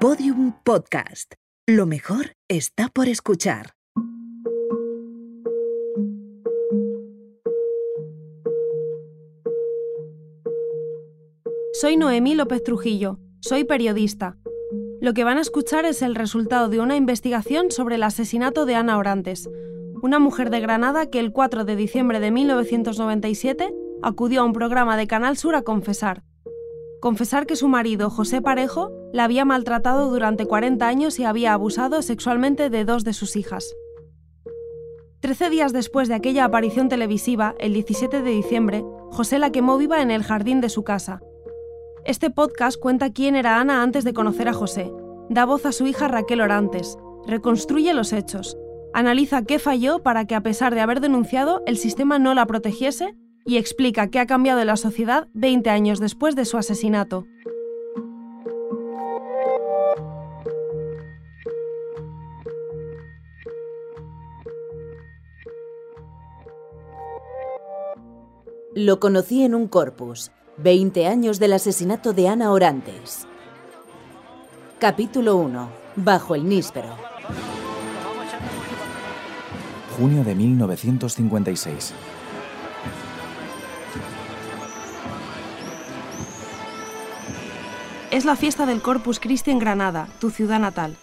Podium Podcast. Lo mejor está por escuchar. Soy Noemí López Trujillo, soy periodista. Lo que van a escuchar es el resultado de una investigación sobre el asesinato de Ana Orantes, una mujer de Granada que el 4 de diciembre de 1997 acudió a un programa de Canal Sur a confesar. Confesar que su marido, José Parejo, la había maltratado durante 40 años y había abusado sexualmente de dos de sus hijas. Trece días después de aquella aparición televisiva, el 17 de diciembre, José la quemó viva en el jardín de su casa. Este podcast cuenta quién era Ana antes de conocer a José, da voz a su hija Raquel Orantes, reconstruye los hechos, analiza qué falló para que a pesar de haber denunciado el sistema no la protegiese y explica qué ha cambiado en la sociedad 20 años después de su asesinato. Lo conocí en un corpus. 20 años del asesinato de Ana Orantes. Capítulo 1. Bajo el níspero. Junio de 1956. Es la fiesta del Corpus Christi en Granada, tu ciudad natal.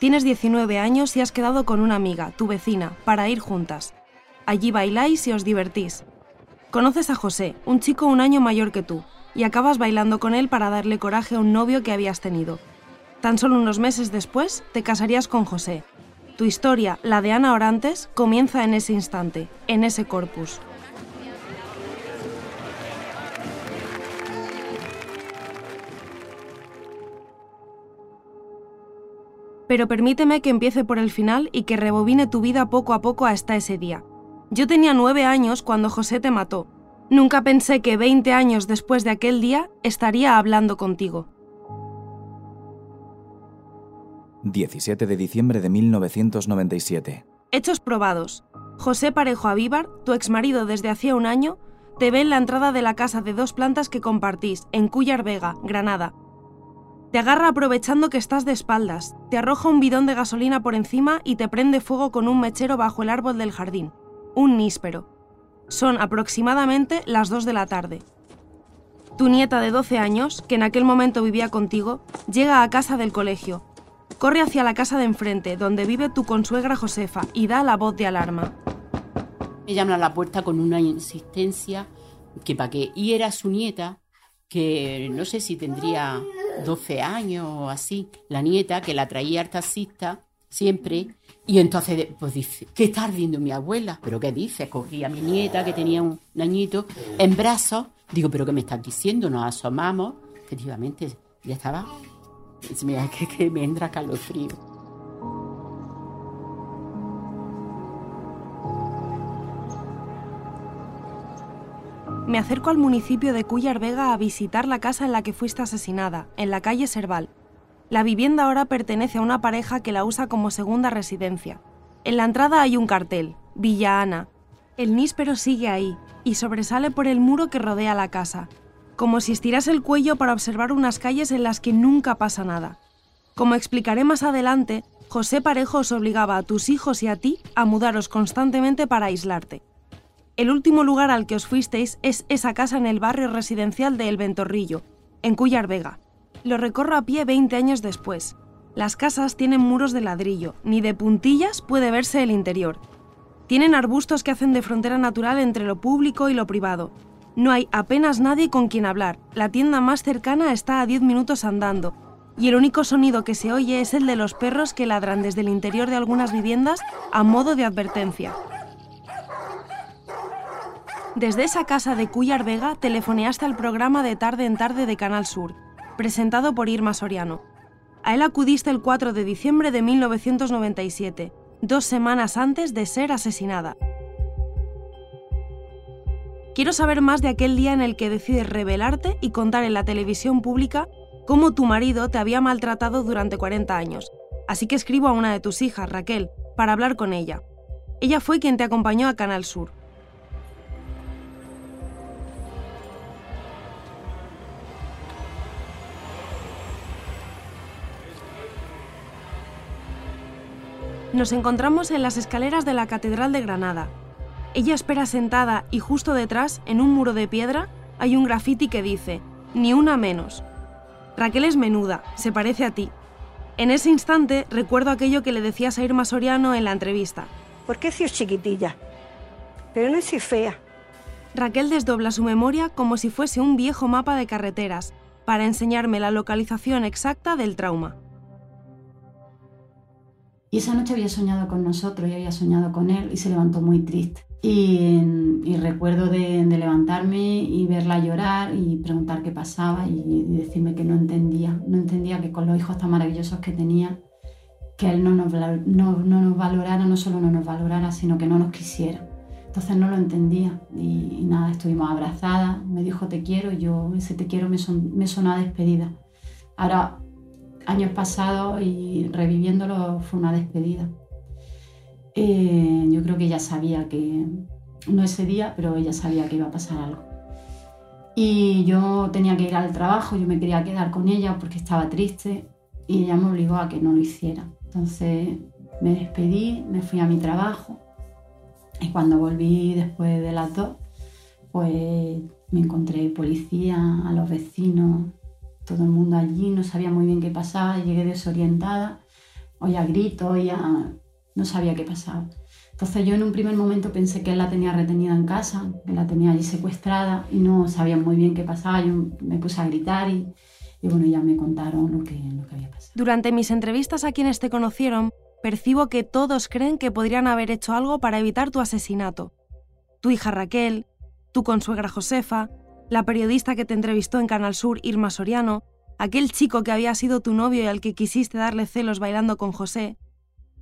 Tienes 19 años y has quedado con una amiga, tu vecina, para ir juntas. Allí bailáis y os divertís. Conoces a José, un chico un año mayor que tú, y acabas bailando con él para darle coraje a un novio que habías tenido. Tan solo unos meses después te casarías con José. Tu historia, la de Ana Orantes, comienza en ese instante, en ese corpus. Pero permíteme que empiece por el final y que rebobine tu vida poco a poco hasta ese día. Yo tenía nueve años cuando José te mató. Nunca pensé que 20 años después de aquel día estaría hablando contigo. 17 de diciembre de 1997. Hechos probados. José Parejo Avíbar, tu exmarido desde hacía un año, te ve en la entrada de la casa de dos plantas que compartís, en Cuyar Vega, Granada, te agarra aprovechando que estás de espaldas, te arroja un bidón de gasolina por encima y te prende fuego con un mechero bajo el árbol del jardín. Un níspero. Son aproximadamente las 2 de la tarde. Tu nieta de 12 años, que en aquel momento vivía contigo, llega a casa del colegio. Corre hacia la casa de enfrente, donde vive tu consuegra Josefa, y da la voz de alarma. Me llama a la puerta con una insistencia que para que y era su nieta, que no sé si tendría 12 años o así, la nieta que la traía al siempre. Y entonces, pues dice, ¿qué está ardiendo mi abuela? ¿Pero qué dice? Cogí a mi nieta que tenía un añito en brazos. Digo, ¿pero qué me estás diciendo? Nos asomamos. Efectivamente, ya estaba. Mira, que, que me entra calofrío. Me acerco al municipio de Cuyar Vega a visitar la casa en la que fuiste asesinada, en la calle Serval. La vivienda ahora pertenece a una pareja que la usa como segunda residencia. En la entrada hay un cartel, Villa Ana. El níspero sigue ahí y sobresale por el muro que rodea la casa, como si estirase el cuello para observar unas calles en las que nunca pasa nada. Como explicaré más adelante, José Parejo os obligaba a tus hijos y a ti a mudaros constantemente para aislarte. El último lugar al que os fuisteis es esa casa en el barrio residencial de El Ventorrillo, en Cuyar Vega. Lo recorro a pie 20 años después. Las casas tienen muros de ladrillo, ni de puntillas puede verse el interior. Tienen arbustos que hacen de frontera natural entre lo público y lo privado. No hay apenas nadie con quien hablar. La tienda más cercana está a 10 minutos andando. Y el único sonido que se oye es el de los perros que ladran desde el interior de algunas viviendas a modo de advertencia. Desde esa casa de Cuyar Vega telefoneaste al programa de Tarde en Tarde de Canal Sur, presentado por Irma Soriano. A él acudiste el 4 de diciembre de 1997, dos semanas antes de ser asesinada. Quiero saber más de aquel día en el que decides revelarte y contar en la televisión pública cómo tu marido te había maltratado durante 40 años. Así que escribo a una de tus hijas, Raquel, para hablar con ella. Ella fue quien te acompañó a Canal Sur. Nos encontramos en las escaleras de la Catedral de Granada. Ella espera sentada y justo detrás, en un muro de piedra, hay un grafiti que dice, ni una menos. Raquel es menuda, se parece a ti. En ese instante recuerdo aquello que le decías a Irma Soriano en la entrevista. ¿Por qué soy chiquitilla? Pero no soy fea. Raquel desdobla su memoria como si fuese un viejo mapa de carreteras para enseñarme la localización exacta del trauma. Y esa noche había soñado con nosotros y había soñado con él y se levantó muy triste. Y, recuerdo de, levantarme y verla llorar y preguntar qué pasaba y, decirme que no entendía, no entendía que con los hijos tan maravillosos que tenía, que él no nos, no, nos valorara, no solo no nos valorara, sino que no nos quisiera. Entonces no lo entendía y, nada, estuvimos abrazadas, me dijo te quiero, yo ese te quiero me, me sonó a despedida. Ahora, años pasados y reviviéndolo fue una despedida. Eh, yo creo que ella sabía que, no ese día, pero ella sabía que iba a pasar algo. Y yo tenía que ir al trabajo, yo me quería quedar con ella porque estaba triste y ella me obligó a que no lo hiciera. Entonces me despedí, me fui a mi trabajo y cuando volví después de las dos, pues me encontré policía, a los vecinos, todo el mundo allí, no sabía muy bien qué pasaba, llegué desorientada, oía gritos, oía no sabía qué pasaba. Entonces yo en un primer momento pensé que él la tenía retenida en casa, que la tenía allí secuestrada y no sabía muy bien qué pasaba. Yo me puse a gritar y, bueno, ya me contaron lo que, lo que había pasado. Durante mis entrevistas a quienes te conocieron, percibo que todos creen que podrían haber hecho algo para evitar tu asesinato. Tu hija Raquel, tu consuegra Josefa, la periodista que te entrevistó en Canal Sur, Irma Soriano, aquel chico que había sido tu novio y al que quisiste darle celos bailando con José,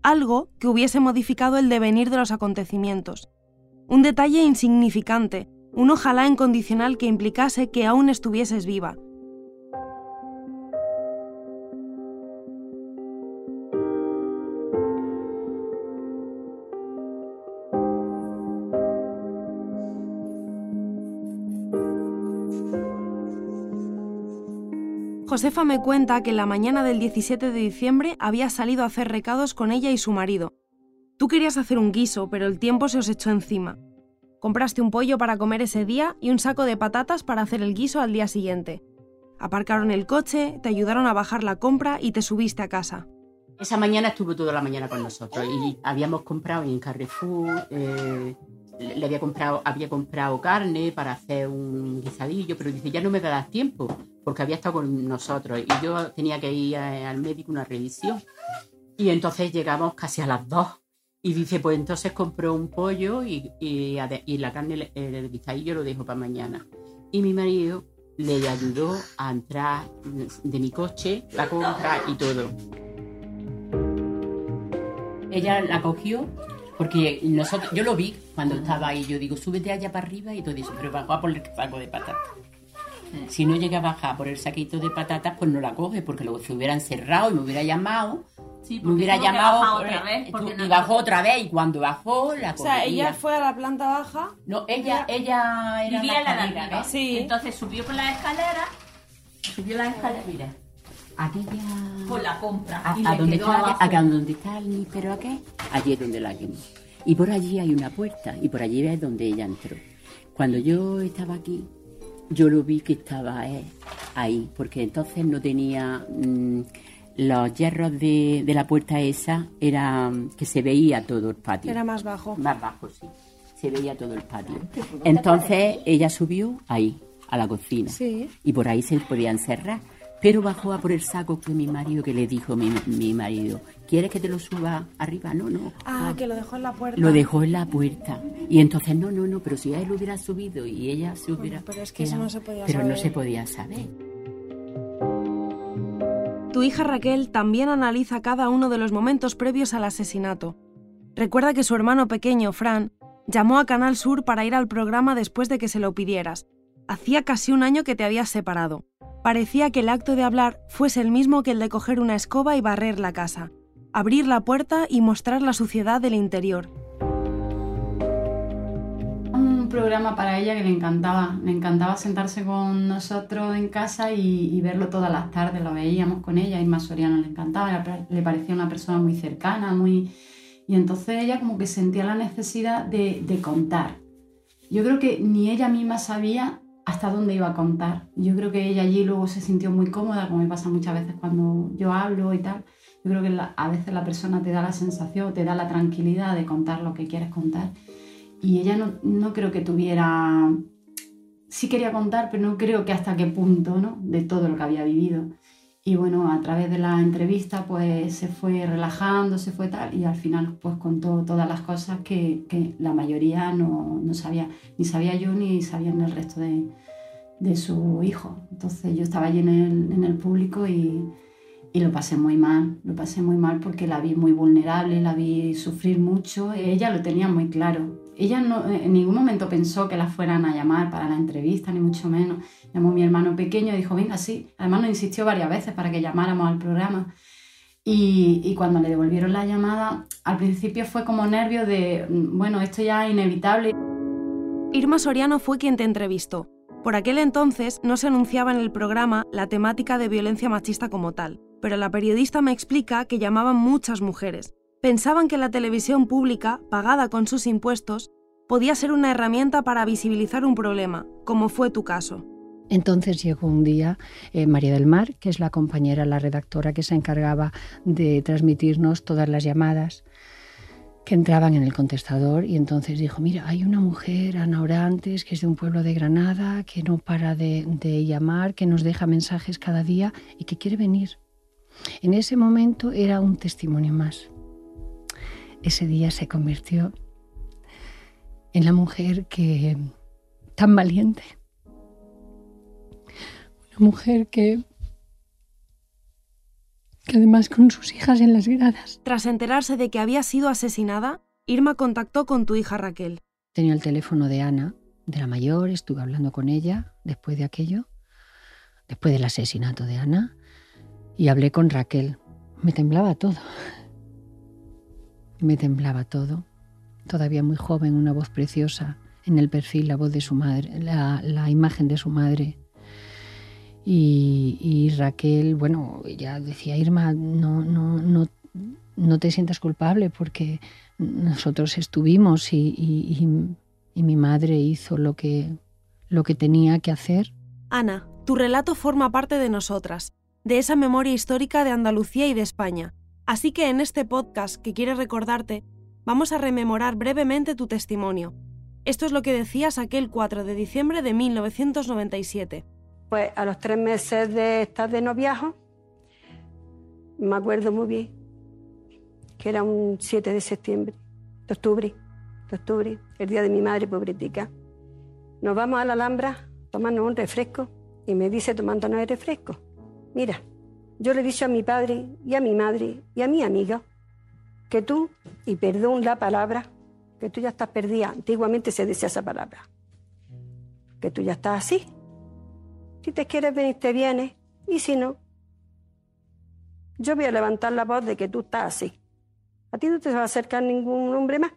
algo que hubiese modificado el devenir de los acontecimientos. Un detalle insignificante, un ojalá incondicional que implicase que aún estuvieses viva, Josefa me cuenta que la mañana del 17 de diciembre había salido a hacer recados con ella y su marido. Tú querías hacer un guiso, pero el tiempo se os echó encima. Compraste un pollo para comer ese día y un saco de patatas para hacer el guiso al día siguiente. Aparcaron el coche, te ayudaron a bajar la compra y te subiste a casa. Esa mañana estuvo toda la mañana con nosotros y habíamos comprado en Carrefour, eh, le había comprado, había comprado carne para hacer un guisadillo, pero dice, ya no me da tiempo porque había estado con nosotros y yo tenía que ir al médico una revisión. Y entonces llegamos casi a las dos. Y dice, pues entonces compró un pollo y, y, la carne, el guisadillo lo dejo para mañana. Y mi marido le ayudó a entrar de mi coche, la compra y todo. Ella la cogió porque nosotros, yo lo vi cuando estaba ahí. Yo digo, súbete allá para arriba y todo eso, pero bajó a por el de patatas. Si no llega a bajar por el saquito de patatas, pues no la coge, porque luego se hubiera encerrado y me hubiera llamado. me hubiera llamado otra vez, y bajó otra vez y cuando bajó la O sea, ella fue a la planta baja. No, ella, ella era vivía la, la de Sí. Entonces subió por la escalera, subió la escalera, mira. Aquí ya... Por la compra. A, a donde está, acá donde está el pero qué? Allí es donde la quemó. Y por allí hay una puerta y por allí es donde ella entró. Cuando yo estaba aquí, yo lo vi que estaba eh, ahí, porque entonces no tenía mm, los hierros de, la puerta esa, era que se veía todo el patio. Era más bajo. Más bajo, sí. Se veía todo el patio. Entonces ella subió ahí, a la cocina. Sí. Y por ahí se podían cerrar. Pero bajó a por el saco que mi marido, que le dijo mi, mi marido, ¿quieres que te lo suba arriba? No, no. Ah, que lo dejó en la puerta. Lo dejó en la puerta. Y entonces, no, no, no, pero si él hubiera subido y ella se hubiera... pero es que eso no se podía pero saber. no se podía saber. Tu hija Raquel también analiza cada uno de los momentos previos al asesinato. Recuerda que su hermano pequeño, Fran, llamó a Canal Sur para ir al programa después de que se lo pidieras. Hacía casi un año que te habías separado. Parecía que el acto de hablar fuese el mismo que el de coger una escoba y barrer la casa, abrir la puerta y mostrar la suciedad del interior. Un programa para ella que le encantaba, le encantaba sentarse con nosotros en casa y, verlo todas las tardes, lo veíamos con ella, y más Soriano le encantaba, le parecía una persona muy cercana, muy Y entonces ella como que sentía la necesidad de, de contar. Yo creo que ni ella misma sabía hasta dónde iba a contar. Yo creo que ella allí luego se sintió muy cómoda, como me pasa muchas veces cuando yo hablo y tal. Yo creo que la- a veces la persona te da la sensación, te da la tranquilidad de contar lo que quieres contar. Y ella no, no creo que tuviera... Sí quería contar, pero no creo que hasta qué punto, ¿no? De todo lo que había vivido. Y bueno, a través de la entrevista pues se fue relajando, se fue tal, y al final pues contó todas las cosas que, que la mayoría no, no sabía, ni sabía yo ni sabían el resto de, de su hijo. Entonces yo estaba allí en el, en el público y, y lo pasé muy mal, lo pasé muy mal porque la vi muy vulnerable, la vi sufrir mucho, ella lo tenía muy claro. Ella no, en ningún momento pensó que la fueran a llamar para la entrevista, ni mucho menos. Llamó a mi hermano pequeño y dijo, venga, sí. Además nos insistió varias veces para que llamáramos al programa. Y, y cuando le devolvieron la llamada, al principio fue como nervio de, mm, bueno, esto ya es inevitable. Irma Soriano fue quien te entrevistó. Por aquel entonces no se anunciaba en el programa la temática de violencia machista como tal, pero la periodista me explica que llamaban muchas mujeres. Pensaban que la televisión pública, pagada con sus impuestos, podía ser una herramienta para visibilizar un problema, como fue tu caso. Entonces llegó un día eh, María del Mar, que es la compañera, la redactora que se encargaba de transmitirnos todas las llamadas que entraban en el contestador y entonces dijo, mira, hay una mujer, Ana Orantes, que es de un pueblo de Granada, que no para de, de llamar, que nos deja mensajes cada día y que quiere venir. En ese momento era un testimonio más. Ese día se convirtió en la mujer que tan valiente una mujer que, que además con sus hijas en las gradas. Tras enterarse de que había sido asesinada, Irma contactó con tu hija Raquel. Tenía el teléfono de Ana, de la mayor, estuve hablando con ella después de aquello, después del asesinato de Ana, y hablé con Raquel. Me temblaba todo. Me temblaba todo. Todavía muy joven, una voz preciosa, en el perfil la voz de su madre, la, imagen de su madre. Y, Raquel, bueno, ella decía, Irma, no, no, no, no te sientas culpable porque nosotros estuvimos y, y, y mi madre hizo lo que, lo que tenía que hacer. Ana, tu relato forma parte de nosotras, de esa memoria histórica de Andalucía y de España. Así que en este podcast que quiere recordarte, vamos a rememorar brevemente tu testimonio. Esto es lo que decías aquel 4 de diciembre de 1997. Pues a los tres meses de estar de noviajo, me acuerdo muy bien, que era un 7 de septiembre, de octubre, octubre, el día de mi madre pobretica. Nos vamos a la Alhambra tomarnos un refresco y me dice tomándonos el refresco, mira, yo le he dicho a mi padre y a mi madre y a mi amiga que tú, y perdón la palabra, que tú ya estás perdida, antiguamente se decía esa palabra, que tú ya estás así, si te quieres venir, te vienes. Y si no, yo voy a levantar la voz de que tú estás así. A ti no te va a acercar ningún hombre más.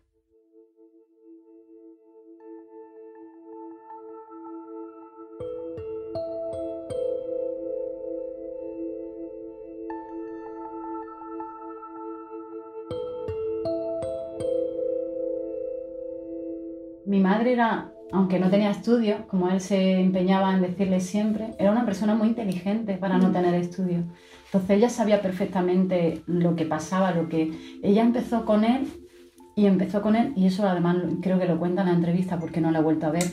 Madre era aunque no tenía estudios, como él se empeñaba en decirle siempre, era una persona muy inteligente para no tener estudios. Entonces ella sabía perfectamente lo que pasaba, lo que ella empezó con él y empezó con él, y eso además creo que lo cuenta en la entrevista porque no la he vuelto a ver.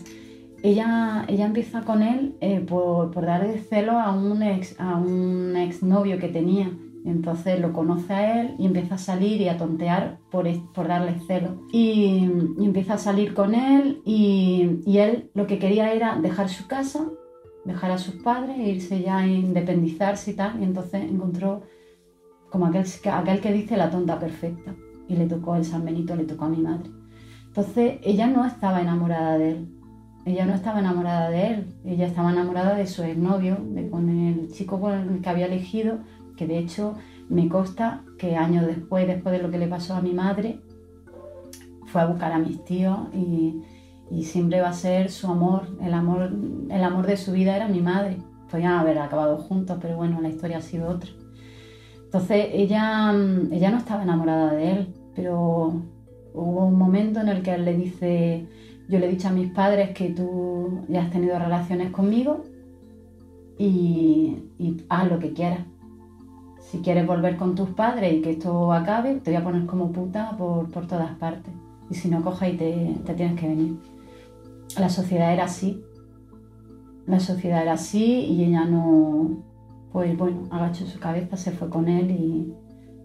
Ella, ella empieza con él eh, por, por, darle celo a un ex a un exnovio que tenía. Entonces lo conoce a él y empieza a salir y a tontear por, por darle celo. Y, empieza a salir con él y, y, él lo que quería era dejar su casa, dejar a sus padres e irse ya a independizarse y tal. Y entonces encontró como aquel, aquel que dice la tonta perfecta. Y le tocó el San Benito, le tocó a mi madre. Entonces ella no estaba enamorada de él. Ella no estaba enamorada de él. Ella estaba enamorada de su exnovio, de con el chico con el que había elegido que de hecho me consta que años después, después de lo que le pasó a mi madre, fue a buscar a mis tíos y, siempre va a ser su amor, el amor, el amor de su vida era mi madre. Podían haber acabado juntos, pero bueno, la historia ha sido otra. Entonces ella, ella no estaba enamorada de él, pero hubo un momento en el que él le dice, yo le he dicho a mis padres que tú ya has tenido relaciones conmigo y, y haz lo que quieras. Si quieres volver con tus padres y que esto acabe, te voy a poner como puta por, por todas partes. Y si no, coja y te, te tienes que venir. La sociedad era así. La sociedad era así y ella no, pues bueno, agachó su cabeza, se fue con él y,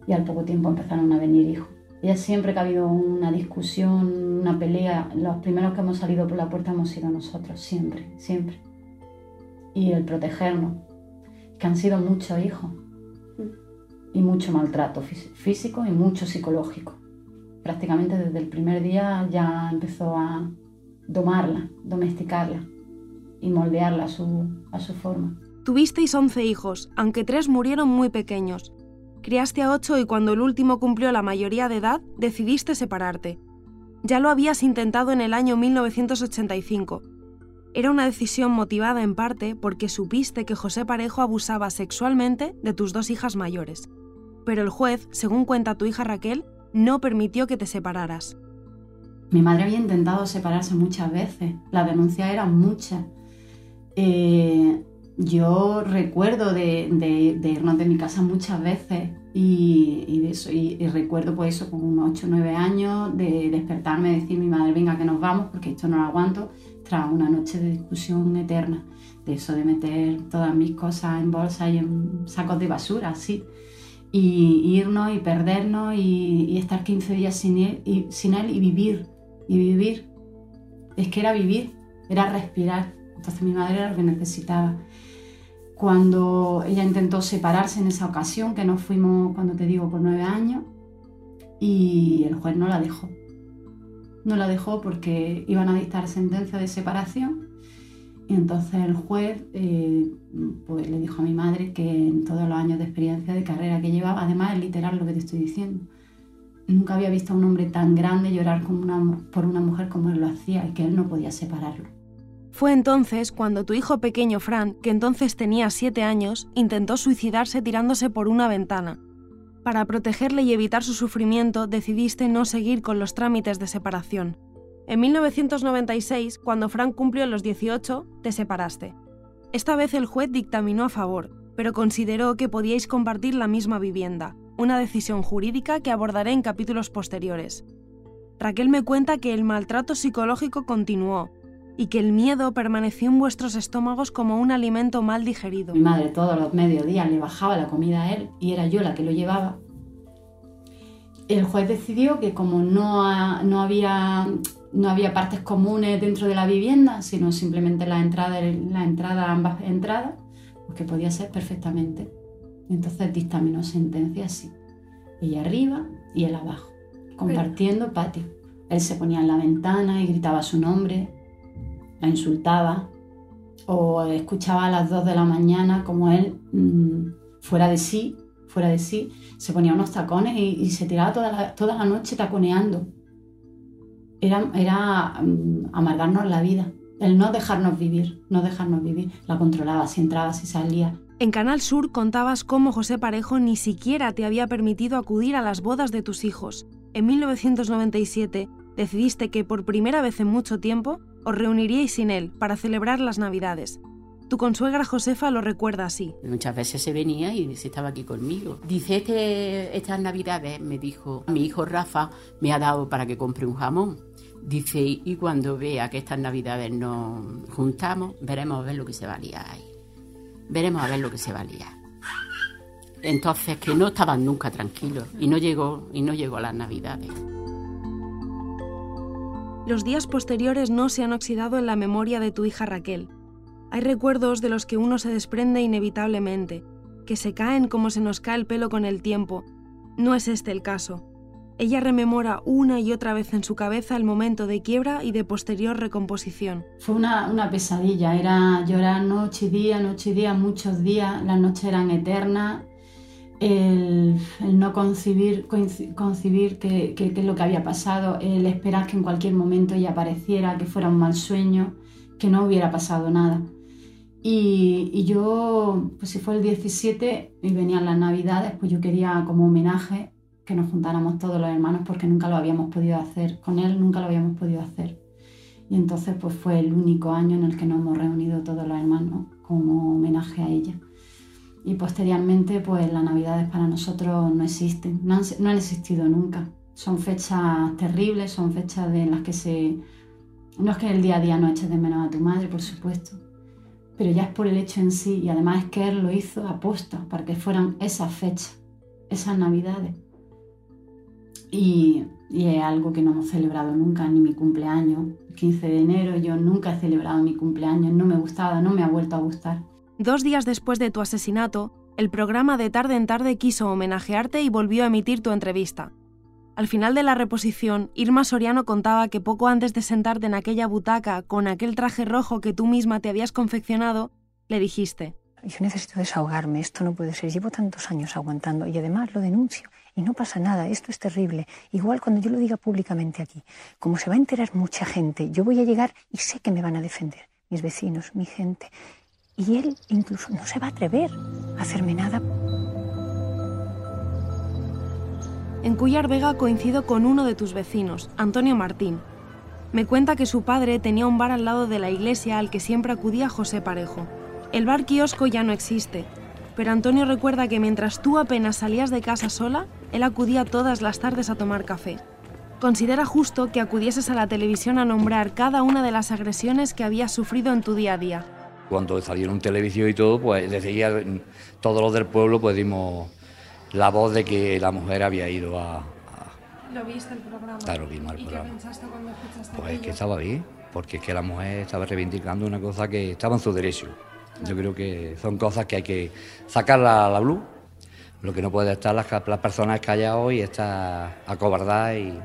y al poco tiempo empezaron a venir hijos. Ella siempre que ha habido una discusión, una pelea, los primeros que hemos salido por la puerta hemos sido nosotros, siempre, siempre. Y el protegernos, que han sido muchos hijos y mucho maltrato físico y mucho psicológico. Prácticamente desde el primer día ya empezó a domarla, domesticarla y moldearla a su, a su forma. Tuvisteis 11 hijos, aunque tres murieron muy pequeños. Criaste a ocho y cuando el último cumplió la mayoría de edad, decidiste separarte. Ya lo habías intentado en el año 1985. Era una decisión motivada en parte porque supiste que José Parejo abusaba sexualmente de tus dos hijas mayores. Pero el juez, según cuenta tu hija Raquel, no permitió que te separaras. Mi madre había intentado separarse muchas veces, las denuncias eran muchas. Eh, yo recuerdo de, irnos de mi casa muchas veces y, recuerdo pues eso, con unos 8 o 9 años, de despertarme y decir mi madre, venga que nos vamos porque esto no lo aguanto, tras una noche de discusión eterna, de eso de meter todas mis cosas en bolsas y en sacos de basura, así, y irnos y perdernos y, estar 15 días sin él, y, sin él y vivir, y vivir. Es que era vivir, era respirar. Entonces mi madre era lo que necesitaba cuando ella intentó separarse en esa ocasión, que nos fuimos, cuando te digo, por nueve años, y el juez no la dejó. No la dejó porque iban a dictar sentencia de separación y entonces el juez eh, pues le dijo a mi madre que en todos los años de experiencia de carrera que llevaba, además es literal lo que te estoy diciendo, nunca había visto a un hombre tan grande llorar por una mujer como él lo hacía y que él no podía separarlo. Fue entonces cuando tu hijo pequeño Fran, que entonces tenía siete años, intentó suicidarse tirándose por una ventana. Para protegerle y evitar su sufrimiento, decidiste no seguir con los trámites de separación. En 1996, cuando Fran cumplió los 18, te separaste. Esta vez el juez dictaminó a favor, pero consideró que podíais compartir la misma vivienda, una decisión jurídica que abordaré en capítulos posteriores. Raquel me cuenta que el maltrato psicológico continuó, y que el miedo permaneció en vuestros estómagos como un alimento mal digerido. Mi madre todos los mediodías le bajaba la comida a él y era yo la que lo llevaba. El juez decidió que como no, no, había, no había partes comunes dentro de la vivienda, sino simplemente la entrada, la entrada ambas entradas, pues que podía ser perfectamente. Entonces dictaminó sentencia así. Ella arriba y él abajo, compartiendo patio. Él se ponía en la ventana y gritaba su nombre, la insultaba o escuchaba a las 2 de la mañana como él, mm, fuera de sí, fuera de sí, se ponía unos tacones y, se tiraba toda la, toda la, noche taconeando. Era, era mm, amargarnos la vida, el no dejarnos vivir, no dejarnos vivir. La controlaba, si entraba, si salía. En Canal Sur contabas cómo José Parejo ni siquiera te había permitido acudir a las bodas de tus hijos. En 1997 decidiste que por primera vez en mucho tiempo os reuniríais sin él para celebrar las Navidades. Tu consuegra Josefa lo recuerda así. Muchas veces se venía y se estaba aquí conmigo. Dice, este, estas Navidades, me dijo, mi hijo Rafa me ha dado para que compre un jamón. Dice, y cuando vea que estas Navidades nos juntamos, veremos a ver lo que se valía ahí. Veremos a ver lo que se valía. Entonces, que no estaban nunca tranquilos y no llegó, y no llegó a las Navidades. Los días posteriores no se han oxidado en la memoria de tu hija Raquel. Hay recuerdos de los que uno se desprende inevitablemente, que se caen como se nos cae el pelo con el tiempo. No es este el caso. Ella rememora una y otra vez en su cabeza el momento de quiebra y de posterior recomposición. Fue una, pesadilla, era llorar noche y día, noche y día, muchos días, las noches eran eternas, el, no concebir, concebir qué es lo que había pasado, el esperar que en cualquier momento ella apareciera, que fuera un mal sueño, que no hubiera pasado nada. Y, yo, pues si fue el 17 y venían las navidades, pues yo quería como homenaje que nos juntáramos todos los hermanos porque nunca lo habíamos podido hacer. Con él nunca lo habíamos podido hacer. Y entonces pues fue el único año en el que nos hemos reunido todos los hermanos como homenaje a ella. Y posteriormente pues las navidades para nosotros no existen, no han, no han existido nunca. Son fechas terribles, son fechas en las que se... No es que el día a día no eches de menos a tu madre, por supuesto, pero ya es por el hecho en sí y además es que él lo hizo aposta para que fueran esas fechas, esas navidades. Y, y, es algo que no hemos celebrado nunca, ni mi cumpleaños. 15 de enero yo nunca he celebrado mi cumpleaños, no me gustaba, no me ha vuelto a gustar. Dos días después de tu asesinato, el programa de tarde en tarde quiso homenajearte y volvió a emitir tu entrevista. Al final de la reposición, Irma Soriano contaba que poco antes de sentarte en aquella butaca con aquel traje rojo que tú misma te habías confeccionado, le dijiste, yo necesito desahogarme, esto no puede ser, llevo tantos años aguantando y además lo denuncio y no pasa nada, esto es terrible. Igual cuando yo lo diga públicamente aquí, como se va a enterar mucha gente, yo voy a llegar y sé que me van a defender, mis vecinos, mi gente. Y él incluso no se va a atrever a hacerme nada. En Cuyar Vega coincido con uno de tus vecinos, Antonio Martín. Me cuenta que su padre tenía un bar al lado de la iglesia al que siempre acudía José Parejo. El bar kiosco ya no existe, pero Antonio recuerda que mientras tú apenas salías de casa sola, él acudía todas las tardes a tomar café. Considera justo que acudieses a la televisión a nombrar cada una de las agresiones que habías sufrido en tu día a día. Cuando salieron televisión y todo, pues decía todos los del pueblo, pues dimos la voz de que la mujer había ido a... a... ¿Lo viste el programa? Claro, vimos el ¿Y programa. qué pensaste cuando escuchaste Pues es que estaba bien, porque es que la mujer estaba reivindicando una cosa que estaba en su derecho. Yo creo que son cosas que hay que sacarla a la luz. Lo que no puede estar las, las personas calladas y estar acobardadas y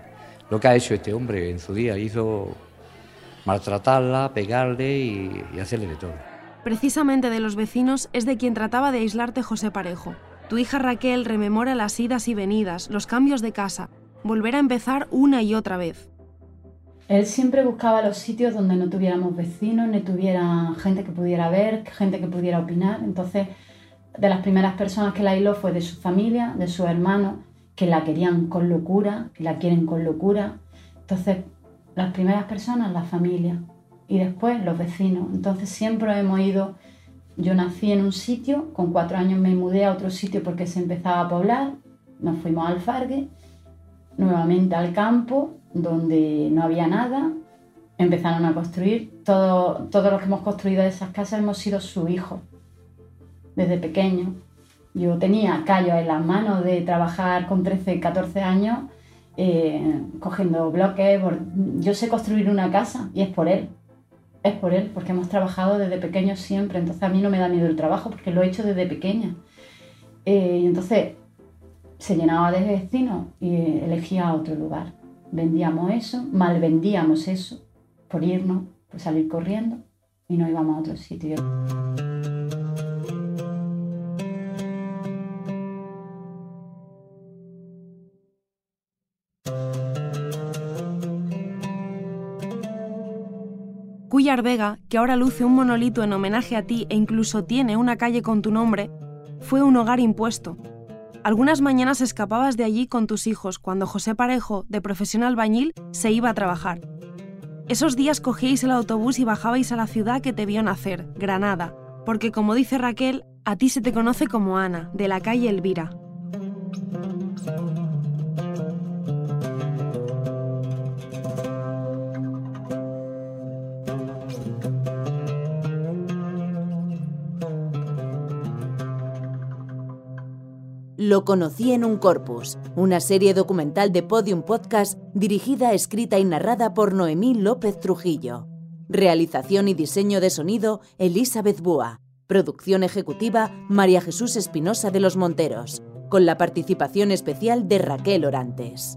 lo que ha hecho este hombre en su día hizo maltratarla, pegarle y, y hacerle de todo. Precisamente de los vecinos es de quien trataba de aislarte José Parejo. Tu hija Raquel rememora las idas y venidas, los cambios de casa, volver a empezar una y otra vez. Él siempre buscaba los sitios donde no tuviéramos vecinos, ni tuviera gente que pudiera ver, gente que pudiera opinar. Entonces, de las primeras personas que la aisló fue de su familia, de sus hermanos, que la querían con locura, que la quieren con locura. Entonces, las primeras personas, la familia, y después los vecinos. Entonces, siempre hemos ido. Yo nací en un sitio, con cuatro años me mudé a otro sitio porque se empezaba a poblar, nos fuimos al Fargue, nuevamente al campo, donde no había nada, empezaron a construir. Todo, todos los que hemos construido esas casas hemos sido su hijo, desde pequeño. Yo tenía callos en las manos de trabajar con 13, 14 años, eh, cogiendo bloques. Yo sé construir una casa y es por él. Es por él, porque hemos trabajado desde pequeños siempre. Entonces a mí no me da miedo el trabajo porque lo he hecho desde pequeña. Eh, y entonces se llenaba de vecinos y elegía otro lugar. Vendíamos eso, mal vendíamos eso, por irnos, por salir corriendo y nos íbamos a otro sitio. Vega, que ahora luce un monolito en homenaje a ti e incluso tiene una calle con tu nombre, fue un hogar impuesto. Algunas mañanas escapabas de allí con tus hijos cuando José Parejo, de profesión albañil, se iba a trabajar. Esos días cogíais el autobús y bajabais a la ciudad que te vio nacer, Granada, porque como dice Raquel, a ti se te conoce como Ana, de la calle Elvira. Lo conocí en un corpus, una serie documental de Podium Podcast dirigida, escrita y narrada por Noemí López Trujillo. Realización y diseño de sonido Elizabeth Búa. Producción ejecutiva María Jesús Espinosa de los Monteros, con la participación especial de Raquel Orantes.